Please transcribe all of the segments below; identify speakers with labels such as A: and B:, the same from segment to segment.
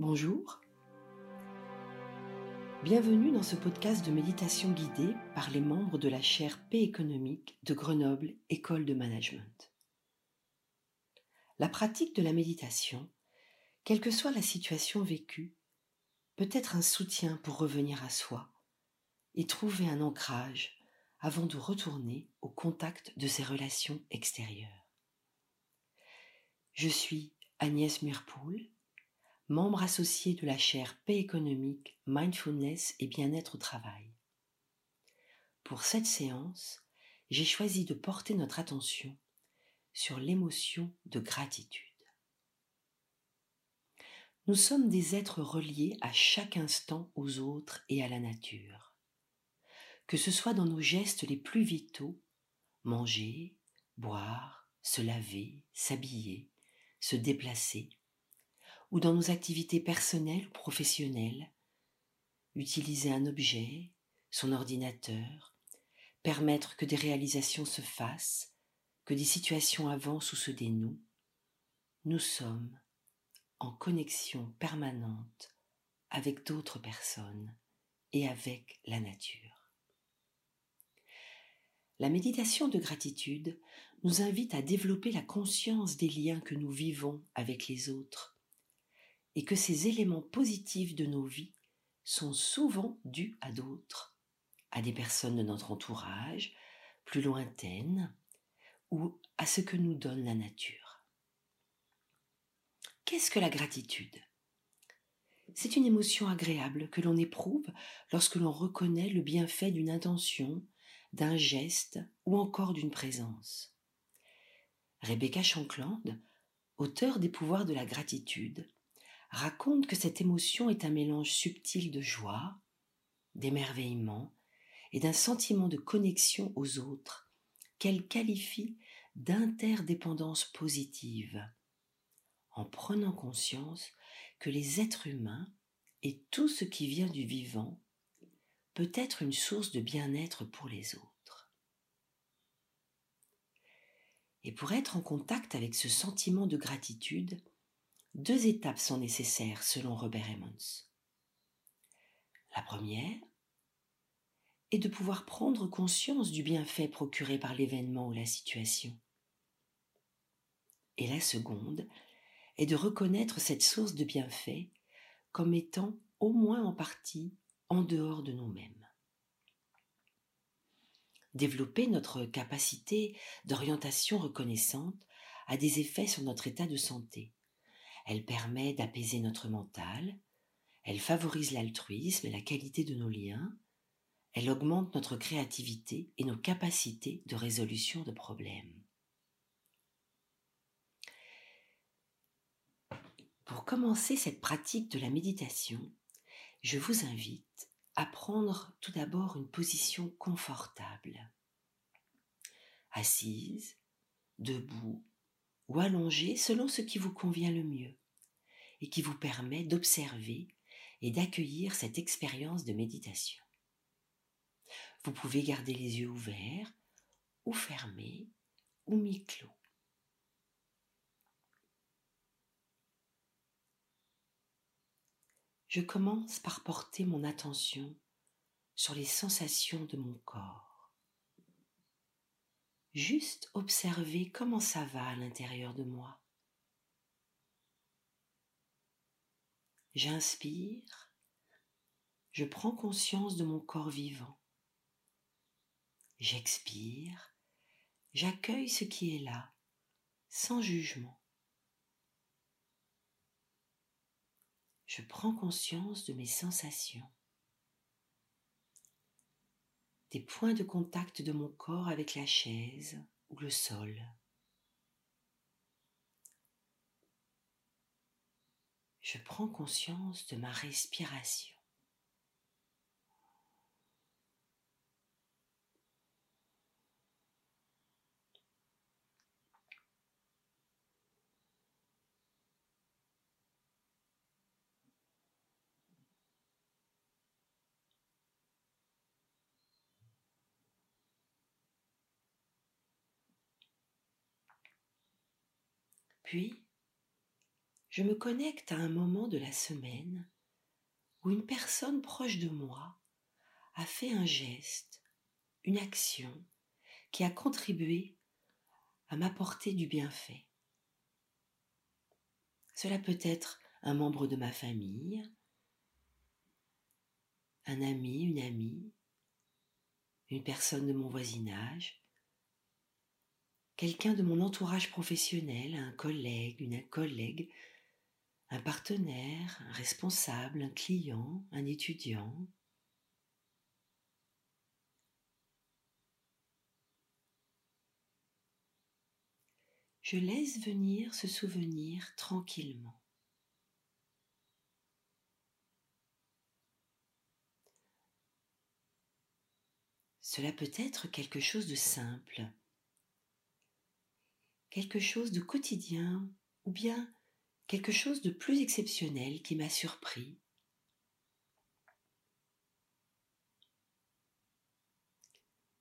A: Bonjour. Bienvenue dans ce podcast de méditation guidée par les membres de la chaire Paix économique de Grenoble École de Management. La pratique de la méditation, quelle que soit la situation vécue, peut être un soutien pour revenir à soi et trouver un ancrage avant de retourner au contact de ses relations extérieures. Je suis Agnès Murpoul, membre associé de la chaire Paix économique, Mindfulness et bien-être au travail. Pour cette séance, j'ai choisi de porter notre attention sur l'émotion de gratitude. Nous sommes des êtres reliés à chaque instant aux autres et à la nature. Que ce soit dans nos gestes les plus vitaux, manger, boire, se laver, s'habiller, se déplacer, ou dans nos activités personnelles ou professionnelles, utiliser un objet, son ordinateur, permettre que des réalisations se fassent, que des situations avancent ou se dénouent, nous sommes en connexion permanente avec d'autres personnes et avec la nature. La méditation de gratitude nous invite à développer la conscience des liens que nous vivons avec les autres et que ces éléments positifs de nos vies sont souvent dus à d'autres, à des personnes de notre entourage, plus lointaines, ou à ce que nous donne la nature. Qu'est-ce que la gratitude? C'est une émotion agréable que l'on éprouve lorsque l'on reconnaît le bienfait d'une intention, d'un geste ou encore d'une présence. Rebecca Shankland, auteur des pouvoirs de la gratitude, raconte que cette émotion est un mélange subtil de joie, d'émerveillement et d'un sentiment de connexion aux autres qu'elle qualifie d'interdépendance positive, en prenant conscience que les êtres humains et tout ce qui vient du vivant peut être une source de bien-être pour les autres. Et pour être en contact avec ce sentiment de gratitude, deux étapes sont nécessaires selon Robert Emmons. La première est de pouvoir prendre conscience du bienfait procuré par l'événement ou la situation. Et la seconde est de reconnaître cette source de bienfait comme étant au moins en partie en dehors de nous-mêmes. Développer notre capacité d'orientation reconnaissante a des effets sur notre état de santé elle permet d'apaiser notre mental, elle favorise l'altruisme et la qualité de nos liens, elle augmente notre créativité et nos capacités de résolution de problèmes. Pour commencer cette pratique de la méditation, je vous invite à prendre tout d'abord une position confortable. Assise, debout ou allongé selon ce qui vous convient le mieux et qui vous permet d'observer et d'accueillir cette expérience de méditation. Vous pouvez garder les yeux ouverts ou fermés ou mi-clos. Je commence par porter mon attention sur les sensations de mon corps juste observer comment ça va à l'intérieur de moi. J'inspire, je prends conscience de mon corps vivant. J'expire, j'accueille ce qui est là, sans jugement. Je prends conscience de mes sensations des points de contact de mon corps avec la chaise ou le sol. Je prends conscience de ma respiration. Puis, je me connecte à un moment de la semaine où une personne proche de moi a fait un geste, une action qui a contribué à m'apporter du bienfait. Cela peut être un membre de ma famille, un ami, une amie, une personne de mon voisinage, quelqu'un de mon entourage professionnel, un collègue, une collègue, un partenaire, un responsable, un client, un étudiant. Je laisse venir ce souvenir tranquillement. Cela peut être quelque chose de simple, quelque chose de quotidien ou bien quelque chose de plus exceptionnel qui m'a surpris.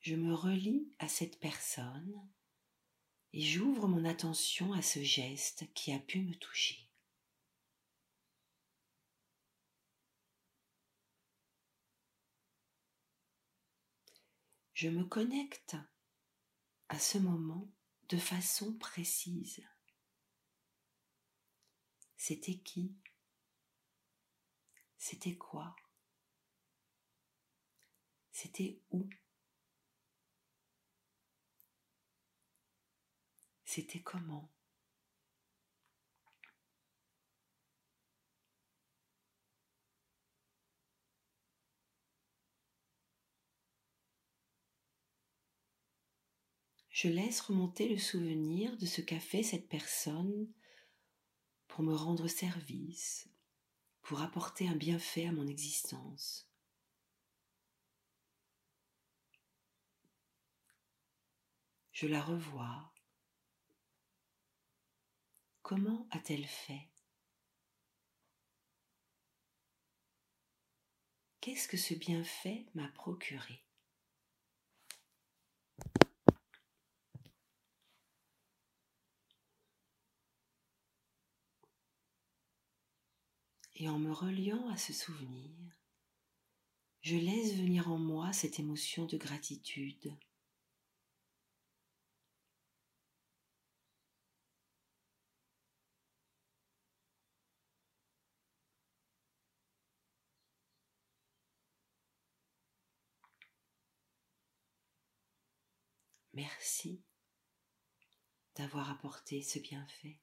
A: Je me relie à cette personne et j'ouvre mon attention à ce geste qui a pu me toucher. Je me connecte à ce moment de façon précise. C'était qui? C'était quoi? C'était où? C'était comment? Je laisse remonter le souvenir de ce qu'a fait cette personne pour me rendre service, pour apporter un bienfait à mon existence. Je la revois. Comment a-t-elle fait? Qu'est-ce que ce bienfait m'a procuré? Et en me reliant à ce souvenir, je laisse venir en moi cette émotion de gratitude. Merci d'avoir apporté ce bienfait.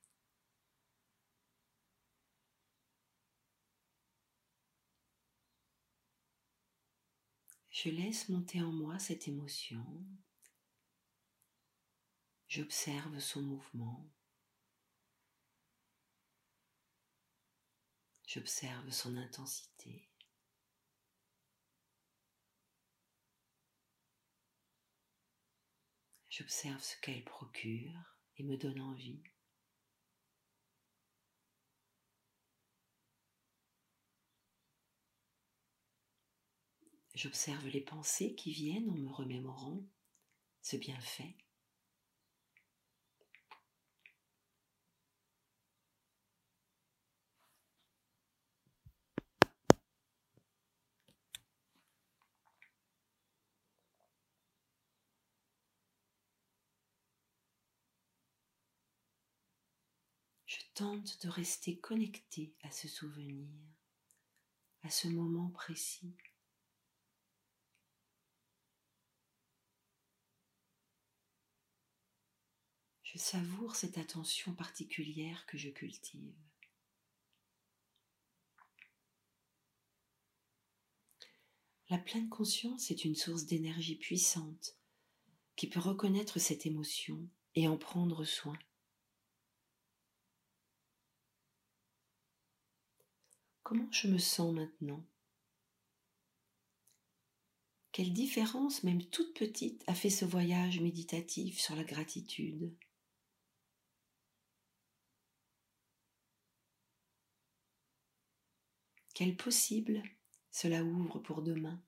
A: Je laisse monter en moi cette émotion. J'observe son mouvement. J'observe son intensité. J'observe ce qu'elle procure et me donne envie. J'observe les pensées qui viennent en me remémorant ce bienfait. Je tente de rester connecté à ce souvenir, à ce moment précis. Je savoure cette attention particulière que je cultive. La pleine conscience est une source d'énergie puissante qui peut reconnaître cette émotion et en prendre soin. Comment je me sens maintenant? Quelle différence, même toute petite, a fait ce voyage méditatif sur la gratitude? Quel possible cela ouvre pour demain?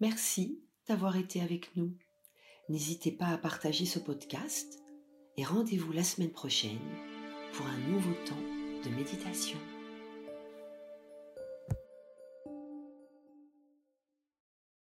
A: Merci d'avoir été avec nous N'hésitez pas à partager ce podcast et rendez-vous la semaine prochaine pour un nouveau temps de méditation.